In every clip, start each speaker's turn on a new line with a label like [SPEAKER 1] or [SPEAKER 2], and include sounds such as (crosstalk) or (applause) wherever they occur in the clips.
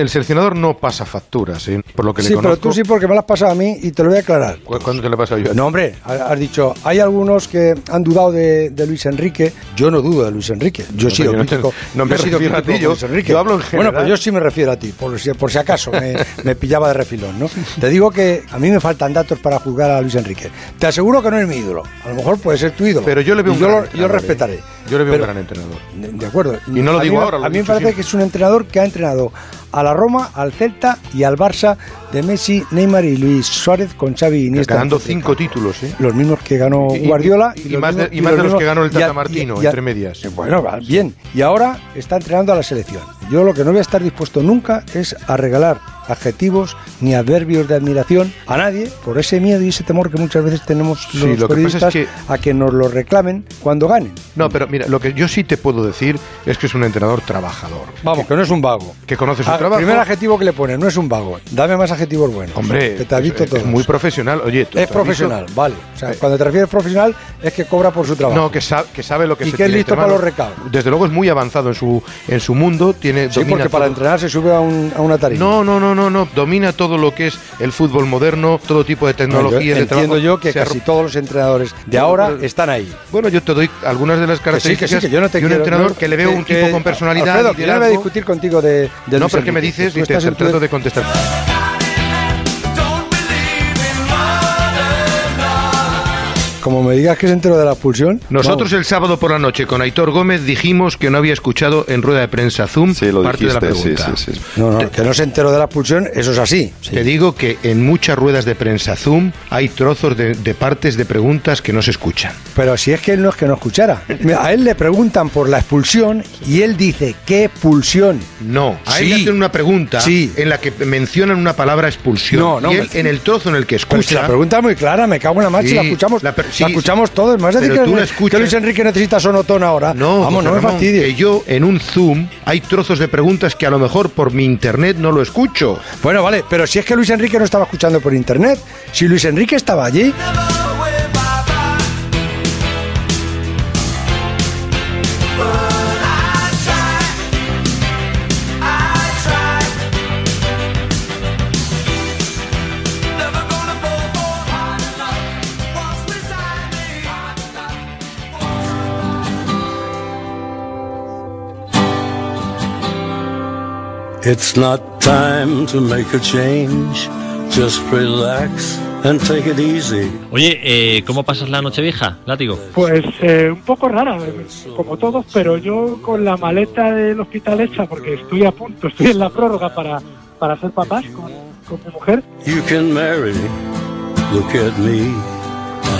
[SPEAKER 1] El seleccionador no pasa facturas. Por lo que
[SPEAKER 2] Sí,
[SPEAKER 1] le
[SPEAKER 2] pero tú sí porque me lo has pasado a mí y te lo voy a aclarar.
[SPEAKER 1] ¿Cu- ¿Cuándo te le he pasado yo?
[SPEAKER 2] No, hombre, ha- has dicho, hay algunos que han dudado de, de Luis Enrique. Yo no dudo de Luis Enrique. Yo he
[SPEAKER 1] No,
[SPEAKER 2] sido crítico.
[SPEAKER 1] no me refiero a ti, yo-
[SPEAKER 2] Luis Enrique.
[SPEAKER 1] yo hablo en
[SPEAKER 2] Bueno,
[SPEAKER 1] general.
[SPEAKER 2] pues yo sí me refiero a ti, por si, por si acaso me, (laughs) me pillaba de refilón, ¿no? Te digo que a mí me faltan datos para juzgar a Luis Enrique. Te aseguro que no es mi ídolo. A lo mejor puede ser tu ídolo.
[SPEAKER 1] Pero yo le veo un
[SPEAKER 2] yo,
[SPEAKER 1] gran
[SPEAKER 2] lo, yo
[SPEAKER 1] entrenador,
[SPEAKER 2] respetaré.
[SPEAKER 1] ¿eh? Yo le veo
[SPEAKER 2] Pero-
[SPEAKER 1] un gran entrenador.
[SPEAKER 2] de, acuerdo.
[SPEAKER 1] Y no lo
[SPEAKER 2] A
[SPEAKER 1] digo
[SPEAKER 2] mí me-
[SPEAKER 1] ahora, lo
[SPEAKER 2] A mí me parece
[SPEAKER 1] siempre.
[SPEAKER 2] que es un entrenador que ha entrenado a la Roma, al Celta y al Barça de Messi, Neymar y Luis Suárez con Xavi y Iniesta.
[SPEAKER 1] Ganando cinco títulos, ¿eh?
[SPEAKER 2] los mismos que ganó
[SPEAKER 1] Y- y-
[SPEAKER 2] Guardiola
[SPEAKER 1] y más
[SPEAKER 2] mismos-
[SPEAKER 1] y más de los que ganó el Tata Martino, entre medias.
[SPEAKER 2] Bueno, va, bien. Y ahora está entrenando a la selección. Yo lo que no voy a estar dispuesto nunca es a regalar adjetivos ni adverbios de admiración a nadie por ese miedo y ese temor que muchas veces tenemos
[SPEAKER 1] Sí,
[SPEAKER 2] los
[SPEAKER 1] lo que pasa es
[SPEAKER 2] periodistas
[SPEAKER 1] que-
[SPEAKER 2] a que nos lo reclamen cuando ganen.
[SPEAKER 1] No, pero mira, lo que yo sí te puedo decir es que es un entrenador trabajador.
[SPEAKER 2] Vamos, que no es un vago.
[SPEAKER 1] Que conoce su
[SPEAKER 2] Ah,
[SPEAKER 1] trabajo.
[SPEAKER 2] Primer adjetivo que le pone, no es un vago. Dame más adjetivos buenos.
[SPEAKER 1] Hombre,
[SPEAKER 2] que te
[SPEAKER 1] es,
[SPEAKER 2] todo.
[SPEAKER 1] es muy profesional. Oye, tú-
[SPEAKER 2] Es profesional, vale. O sea,
[SPEAKER 1] Eh,
[SPEAKER 2] cuando te refieres profesional es que cobra por su trabajo.
[SPEAKER 1] No, que, sa- que sabe lo que
[SPEAKER 2] Y
[SPEAKER 1] se
[SPEAKER 2] que es listo para los recados.
[SPEAKER 1] Desde luego es muy avanzado en su en su mundo, tiene
[SPEAKER 2] Sí, porque para entrenar se sube a, un- a una tarima.
[SPEAKER 1] No, no, no, no, no, domina todo lo que es el fútbol moderno, todo tipo de
[SPEAKER 2] No,
[SPEAKER 1] tecnología
[SPEAKER 2] yo
[SPEAKER 1] de
[SPEAKER 2] entiendo
[SPEAKER 1] trabajo.
[SPEAKER 2] yo que casi todos los entrenadores de
[SPEAKER 1] No,
[SPEAKER 2] ahora
[SPEAKER 1] pero-
[SPEAKER 2] están ahí.
[SPEAKER 1] Bueno, yo te doy algunas de las
[SPEAKER 2] Que sí,
[SPEAKER 1] características
[SPEAKER 2] que sí, que yo no te
[SPEAKER 1] de un
[SPEAKER 2] quiero-
[SPEAKER 1] entrenador
[SPEAKER 2] no,
[SPEAKER 1] que le veo
[SPEAKER 2] que-
[SPEAKER 1] un tipo
[SPEAKER 2] que-
[SPEAKER 1] con personalidad,
[SPEAKER 2] Alfredo, que yo no voy a discutir contigo de, de
[SPEAKER 1] no,
[SPEAKER 2] Luis
[SPEAKER 1] porque me dices
[SPEAKER 2] que
[SPEAKER 1] y te trato de contestar.
[SPEAKER 2] Como me digas que es entero de la expulsión.
[SPEAKER 1] Nosotros
[SPEAKER 2] vamos.
[SPEAKER 1] el sábado por la noche con Aitor Gómez dijimos que no había escuchado en rueda de prensa Zoom
[SPEAKER 3] Sí, lo
[SPEAKER 1] parte de la pregunta.
[SPEAKER 3] sí, sí.
[SPEAKER 2] No, no, que no se enteró de la expulsión, eso es así. Sí.
[SPEAKER 1] Te digo que en muchas ruedas de prensa Zoom hay trozos de, de partes de preguntas que no se escuchan.
[SPEAKER 2] Pero si es que él no es que no escuchara. A él le preguntan por la expulsión y él dice, ¿qué expulsión?
[SPEAKER 1] No, a él
[SPEAKER 2] Sí.
[SPEAKER 1] le hacen una pregunta
[SPEAKER 2] Sí.
[SPEAKER 1] en la que mencionan una palabra expulsión.
[SPEAKER 2] No, no,
[SPEAKER 1] y él,
[SPEAKER 2] me-
[SPEAKER 1] en el trozo en el que
[SPEAKER 2] Pero si la
[SPEAKER 1] escucha.
[SPEAKER 2] pregunta es muy clara, me cago en la marcha y la escuchamos.
[SPEAKER 1] la
[SPEAKER 2] La,
[SPEAKER 1] per- sí,
[SPEAKER 2] escuchamos todos. ¿Me vas a decir que,
[SPEAKER 1] tú la
[SPEAKER 2] que
[SPEAKER 1] escuchas.
[SPEAKER 2] Luis Enrique necesita sonotón ahora?
[SPEAKER 1] No,
[SPEAKER 2] Vamos, no me
[SPEAKER 1] Ramón,
[SPEAKER 2] fastidies.
[SPEAKER 1] que yo en un Zoom hay trozos de preguntas que a lo mejor por mi internet no lo escucho.
[SPEAKER 2] Bueno, vale, pero si es que Luis Enrique no estaba escuchando por internet, si Luis Enrique estaba allí,
[SPEAKER 4] It's not time to make a change. Just relax and take it easy.
[SPEAKER 5] Oye, eh, ¿cómo pasas la noche vieja, látigo?
[SPEAKER 6] Pues eh, un poco rara, eh, como todos, pero yo con la maleta del hospital hecha, porque estoy a punto, (laughs) estoy en la prórroga para, para ser papás con, con mi mujer.
[SPEAKER 4] You can marry. Look at me.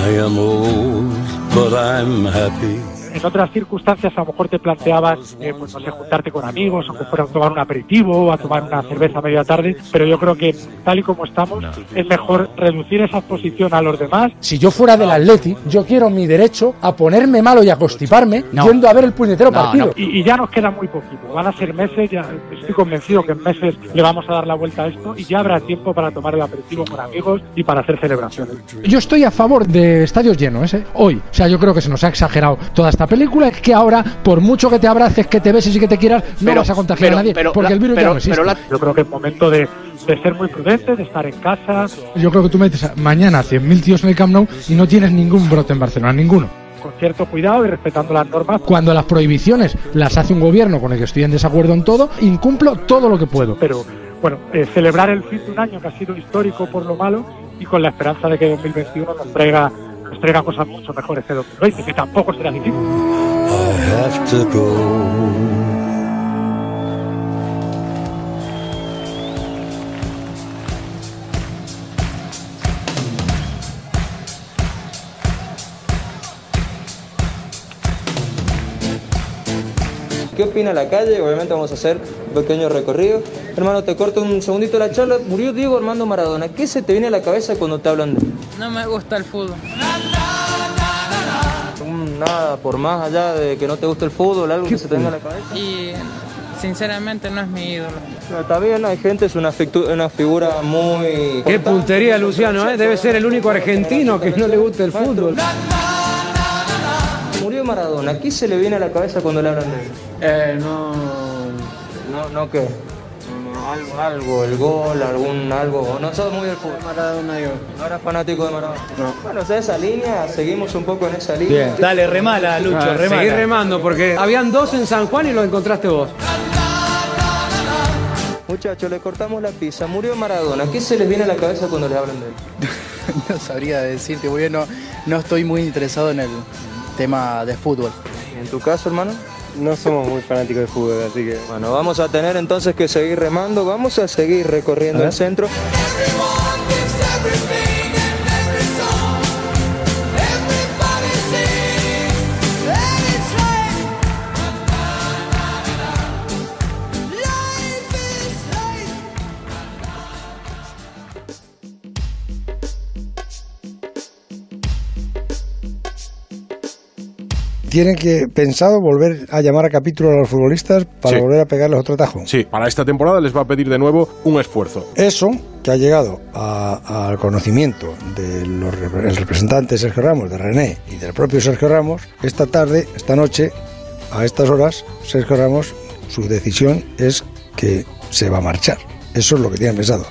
[SPEAKER 4] I am old, but I'm happy.
[SPEAKER 6] En otras circunstancias a lo mejor te planteabas, eh, pues no sé, juntarte con amigos, o que fuera a tomar un aperitivo o a tomar una cerveza a media tarde, pero yo creo que tal y como estamos,
[SPEAKER 5] No.
[SPEAKER 6] es mejor reducir esa exposición a los demás
[SPEAKER 7] Si yo fuera del Atleti, yo quiero mi derecho a ponerme malo y a constiparme yendo a ver el puñetero partido.
[SPEAKER 6] y, y ya nos queda muy poquito. Van a ser meses, ya estoy convencido que en meses le vamos a dar la vuelta a esto y ya habrá tiempo para tomar el aperitivo con amigos y para hacer celebraciones.
[SPEAKER 7] Yo estoy a favor de estadios llenos, ¿eh? Hoy. O sea, yo creo que se nos ha exagerado toda esta esta película es que ahora, por mucho que te abraces, que te beses y que te quieras, no
[SPEAKER 3] Pero-
[SPEAKER 7] vas a contagiar
[SPEAKER 3] pero-
[SPEAKER 7] a nadie,
[SPEAKER 3] pero
[SPEAKER 7] porque
[SPEAKER 3] la-
[SPEAKER 7] el virus ya no existe.
[SPEAKER 3] pero la-
[SPEAKER 6] Yo creo que es momento de, de ser muy prudentes, de estar en casa,
[SPEAKER 7] Yo creo que tú me dices mañana 100.000 tíos en el Camp Nou y no tienes ningún brote en Barcelona, ninguno.
[SPEAKER 6] con cierto cuidado y respetando las normas.
[SPEAKER 7] Cuando las prohibiciones las hace un gobierno con el que estoy en desacuerdo en todo, incumplo todo lo que puedo.
[SPEAKER 6] Pero bueno, eh, celebrar el fin de un año que ha sido histórico por lo malo y con la esperanza de que 2021 nos traiga, nos traiga cosas mucho mejores que 2020, que tampoco será difícil.
[SPEAKER 4] I have to go.
[SPEAKER 8] ¿Qué opina la calle? Obviamente vamos a hacer un pequeño recorrido. Hermano, te corto un segundito la charla. Murió Diego Armando Maradona. ¿Qué se te viene a la cabeza cuando te hablan de él?
[SPEAKER 9] No me gusta el fútbol.
[SPEAKER 8] Nada, por más allá de que no te guste el fútbol, algo que se te venga a la cabeza.
[SPEAKER 9] Y sinceramente no es mi ídolo.
[SPEAKER 8] No, está bien, hay gente, es una, una figura muy...
[SPEAKER 10] Qué puntería, Luciano, ¿eh? Debe ser el único argentino que no le gusta el fútbol.
[SPEAKER 8] Murió Maradona. ¿Qué se le viene a la cabeza cuando le hablan de él?
[SPEAKER 10] Eh, no.
[SPEAKER 8] No, no, ¿qué? Algo, algo, el gol, algún algo. No sos muy del fútbol.
[SPEAKER 10] Maradona yo.
[SPEAKER 8] No eras fanático de Maradona. Bueno, o sea, esa línea, seguimos un poco en esa línea.
[SPEAKER 10] Dale, remala, Lucho,
[SPEAKER 8] remala.
[SPEAKER 10] Seguí remando porque habían dos en San Juan y lo encontraste vos.
[SPEAKER 8] Muchachos, le cortamos la pizza. Murió Maradona. ¿Qué se les viene a la cabeza cuando les hablan de él? (laughs)
[SPEAKER 11] No sabría decirte, porque no, no estoy muy interesado en el tema de fútbol.
[SPEAKER 8] ¿En tu caso, hermano?
[SPEAKER 12] No somos muy fanáticos de fútbol, así que.
[SPEAKER 8] Bueno, vamos a tener entonces que seguir remando. Vamos a seguir recorriendo
[SPEAKER 12] A
[SPEAKER 8] el centro.
[SPEAKER 2] ¿Tienen que pensado volver a llamar a capítulo a los futbolistas para
[SPEAKER 13] Sí.
[SPEAKER 2] volver a pegarles otro tajo?
[SPEAKER 13] Sí, para esta temporada les va a pedir de nuevo un esfuerzo.
[SPEAKER 2] Eso que ha llegado al conocimiento del representante Sergio Ramos, de René y del propio Sergio Ramos, esta tarde, esta noche, a estas horas, Sergio Ramos, su decisión es que se va a marchar. Eso es lo que tienen pensado.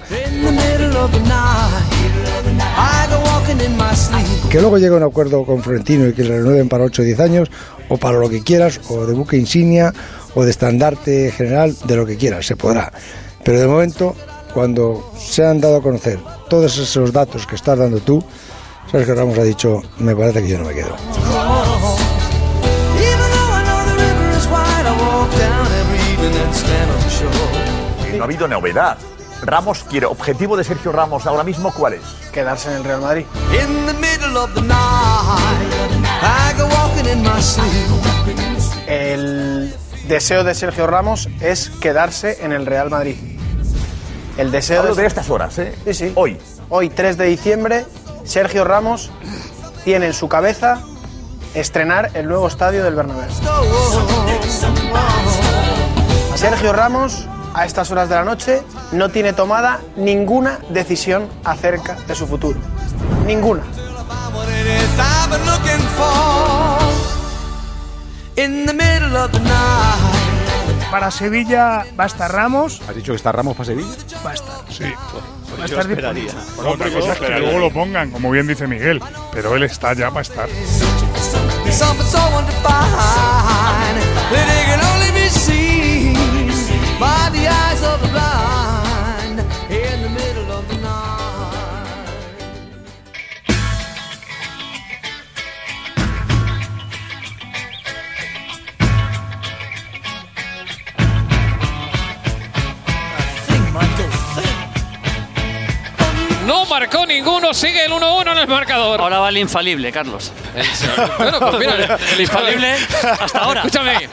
[SPEAKER 2] Que luego llegue a un acuerdo con Florentino y que le renueven para 8 o 10 años, o para lo que quieras, o de buque insignia, o de estandarte general, de lo que quieras, se podrá. Pero de momento, cuando se han dado a conocer todos esos datos que estás dando tú, Sergio Ramos ha dicho, me parece que yo no me quedo.
[SPEAKER 14] No ha habido novedad. Ramos quiere, objetivo de Sergio Ramos ahora mismo, ¿cuál es?
[SPEAKER 10] Quedarse en el Real Madrid.
[SPEAKER 15] In the middle of the night, I go walking in my sleep.
[SPEAKER 16] El deseo de Sergio Ramos es quedarse en el Real Madrid. El deseo
[SPEAKER 14] Hablo de estas horas, ¿eh?
[SPEAKER 16] Sí, sí.
[SPEAKER 14] Hoy.
[SPEAKER 16] Hoy, 3 de diciembre, Sergio Ramos tiene en su cabeza estrenar el nuevo estadio del Bernabéu. Sergio Ramos, a estas horas de la noche, no tiene tomada ninguna decisión acerca de su futuro. Ninguna.
[SPEAKER 17] Para Sevilla va a estar Ramos.
[SPEAKER 13] ¿Has dicho que está Ramos para Sevilla?
[SPEAKER 17] Va a estar.
[SPEAKER 18] Sí.
[SPEAKER 17] Va a estar disponible.
[SPEAKER 18] Bueno, otra cosa es que luego lo pongan, como bien dice Miguel, pero él está ya para estar.
[SPEAKER 19] sigue el 1-1 en el marcador.
[SPEAKER 20] Ahora va el infalible, Carlos.
[SPEAKER 19] bueno, pues mira, (laughs)
[SPEAKER 20] el infalible hasta ahora.
[SPEAKER 19] Escúchame,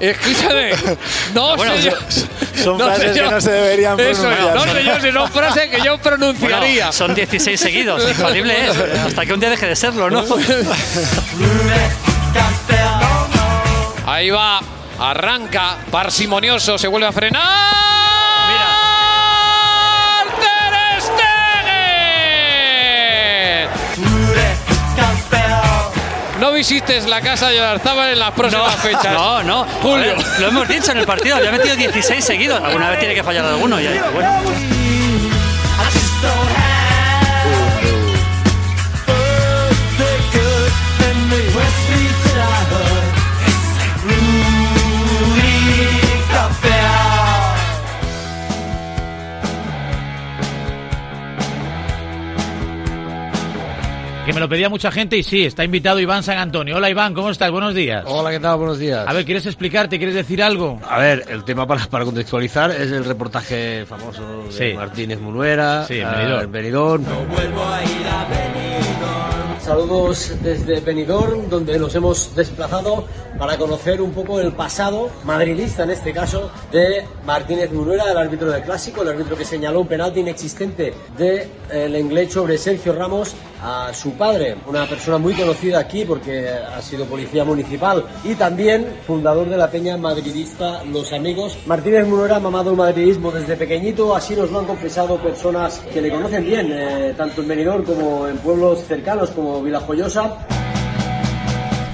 [SPEAKER 19] Escúchame, no
[SPEAKER 20] bueno,
[SPEAKER 19] yo.
[SPEAKER 20] Son
[SPEAKER 19] no frases
[SPEAKER 20] que no se deberían pronunciar.
[SPEAKER 19] no sé yo frases que yo pronunciaría.
[SPEAKER 20] Son 16 seguidos, infalible es. Hasta que un día deje de serlo, ¿no?
[SPEAKER 19] Ahí va, arranca, parsimonioso, se vuelve a frenar. Visites la casa de Oyarzábal en las próximas fechas.
[SPEAKER 20] No, no.
[SPEAKER 19] Julio.
[SPEAKER 20] Ver, lo hemos dicho en el partido. Ya ha metido 16 seguidos. Alguna vez tiene que fallar alguno. Y ahí, bueno.
[SPEAKER 21] Me lo pedía mucha gente y sí, está invitado Iván San Antonio. Hola Iván, ¿cómo estás? Buenos días.
[SPEAKER 3] Hola, ¿qué tal? Buenos días.
[SPEAKER 21] A ver, ¿quieres explicarte? ¿Quieres decir algo?
[SPEAKER 3] A ver, el tema para, para contextualizar es el reportaje famoso de
[SPEAKER 21] Sí.
[SPEAKER 3] Martínez Munuera,
[SPEAKER 21] Sí, en
[SPEAKER 3] ah,
[SPEAKER 21] Benidorm.
[SPEAKER 3] en Benidorm.
[SPEAKER 22] Saludos desde Benidorm, donde nos hemos desplazado para conocer un poco el pasado, madridista en este caso, de Martínez Munuera, el árbitro del clásico, el árbitro que señaló un penalti inexistente de el inglés sobre Sergio Ramos a su padre, una persona muy conocida aquí porque ha sido policía municipal y también fundador de la peña madridista Los Amigos. Martínez Munuera ha mamado el madridismo desde pequeñito, así nos lo han confesado personas que le conocen bien, eh, tanto en Benidorm como en pueblos cercanos como Vilajoyosa.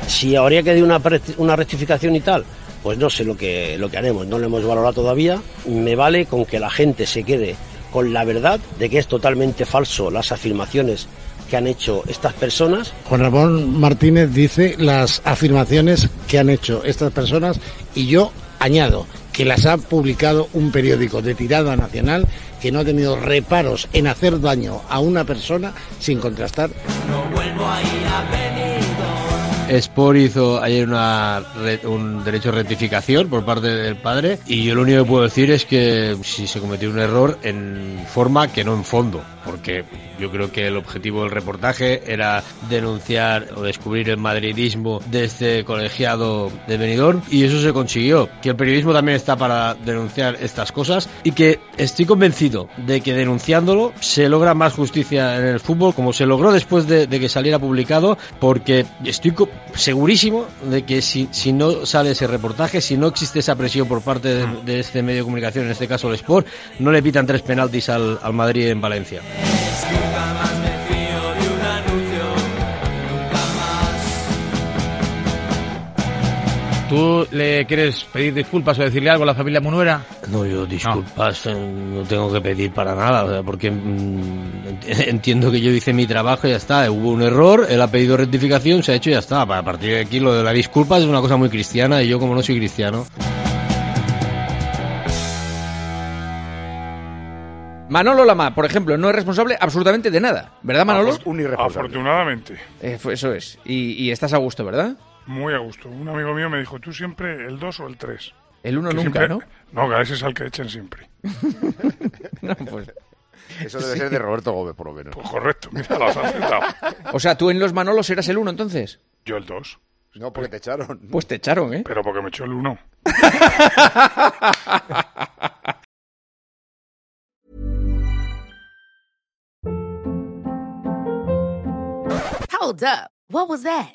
[SPEAKER 23] Si habría que dar una, una rectificación y tal, pues no sé lo que, lo que haremos, no lo hemos valorado todavía. Me vale con que la gente se quede con la verdad de que es totalmente falso las afirmaciones que han hecho estas personas.
[SPEAKER 24] Juan Ramón Martínez dice las afirmaciones que han hecho estas personas y yo añado que las ha publicado un periódico de tirada nacional que no ha tenido reparos en hacer daño a una persona sin contrastar.
[SPEAKER 3] Sport hizo ayer una un derecho de rectificación por parte del padre y yo lo único que puedo decir es que si se cometió un error en forma que no en fondo, porque yo creo que el objetivo del reportaje era denunciar o descubrir el madridismo de este colegiado de Benidorm y eso se consiguió, que el periodismo también está para denunciar estas cosas y que estoy convencido de que denunciándolo se logra más justicia en el fútbol como se logró después de, de que saliera publicado porque estoy segurísimo de que si, si no sale ese reportaje, si no existe esa presión por parte de, de este medio de comunicación, en este caso el Sport, no le pitan tres penaltis al, al Madrid en Valencia.
[SPEAKER 21] ¿Tú le quieres pedir disculpas o decirle algo a la familia Munuera?
[SPEAKER 3] No, yo disculpas eh, no, tengo que pedir para nada, o sea, porque mm, ent- (laughs) entiendo que yo hice mi trabajo y ya está. Hubo un error, él ha pedido rectificación, se ha hecho y ya está. A partir de aquí lo de la disculpa es una cosa muy cristiana y yo como no soy cristiano.
[SPEAKER 25] Manolo Lama, por ejemplo, no es responsable absolutamente de nada, ¿verdad, Manolo?
[SPEAKER 18] Un Afortunadamente.
[SPEAKER 25] Eh, eso es. Y, y estás a gusto, ¿verdad?
[SPEAKER 18] Muy a gusto. Un amigo mío me dijo, tú siempre el 2 o el 3.
[SPEAKER 25] El uno nunca, ¿no?
[SPEAKER 18] No, que a ese es al que echen siempre. (laughs)
[SPEAKER 25] No, pues-
[SPEAKER 26] Eso debe ser de Roberto Gómez, por lo menos.
[SPEAKER 18] Pues correcto, mira, lo has acertado.
[SPEAKER 25] O sea, tú en los Manolos eras el uno entonces.
[SPEAKER 18] Yo el 2.
[SPEAKER 26] No, porque te echaron.
[SPEAKER 25] Pues te echaron, ¿eh?
[SPEAKER 18] Pero porque me echó el 1. (laughs)
[SPEAKER 27] Hold up. What was that?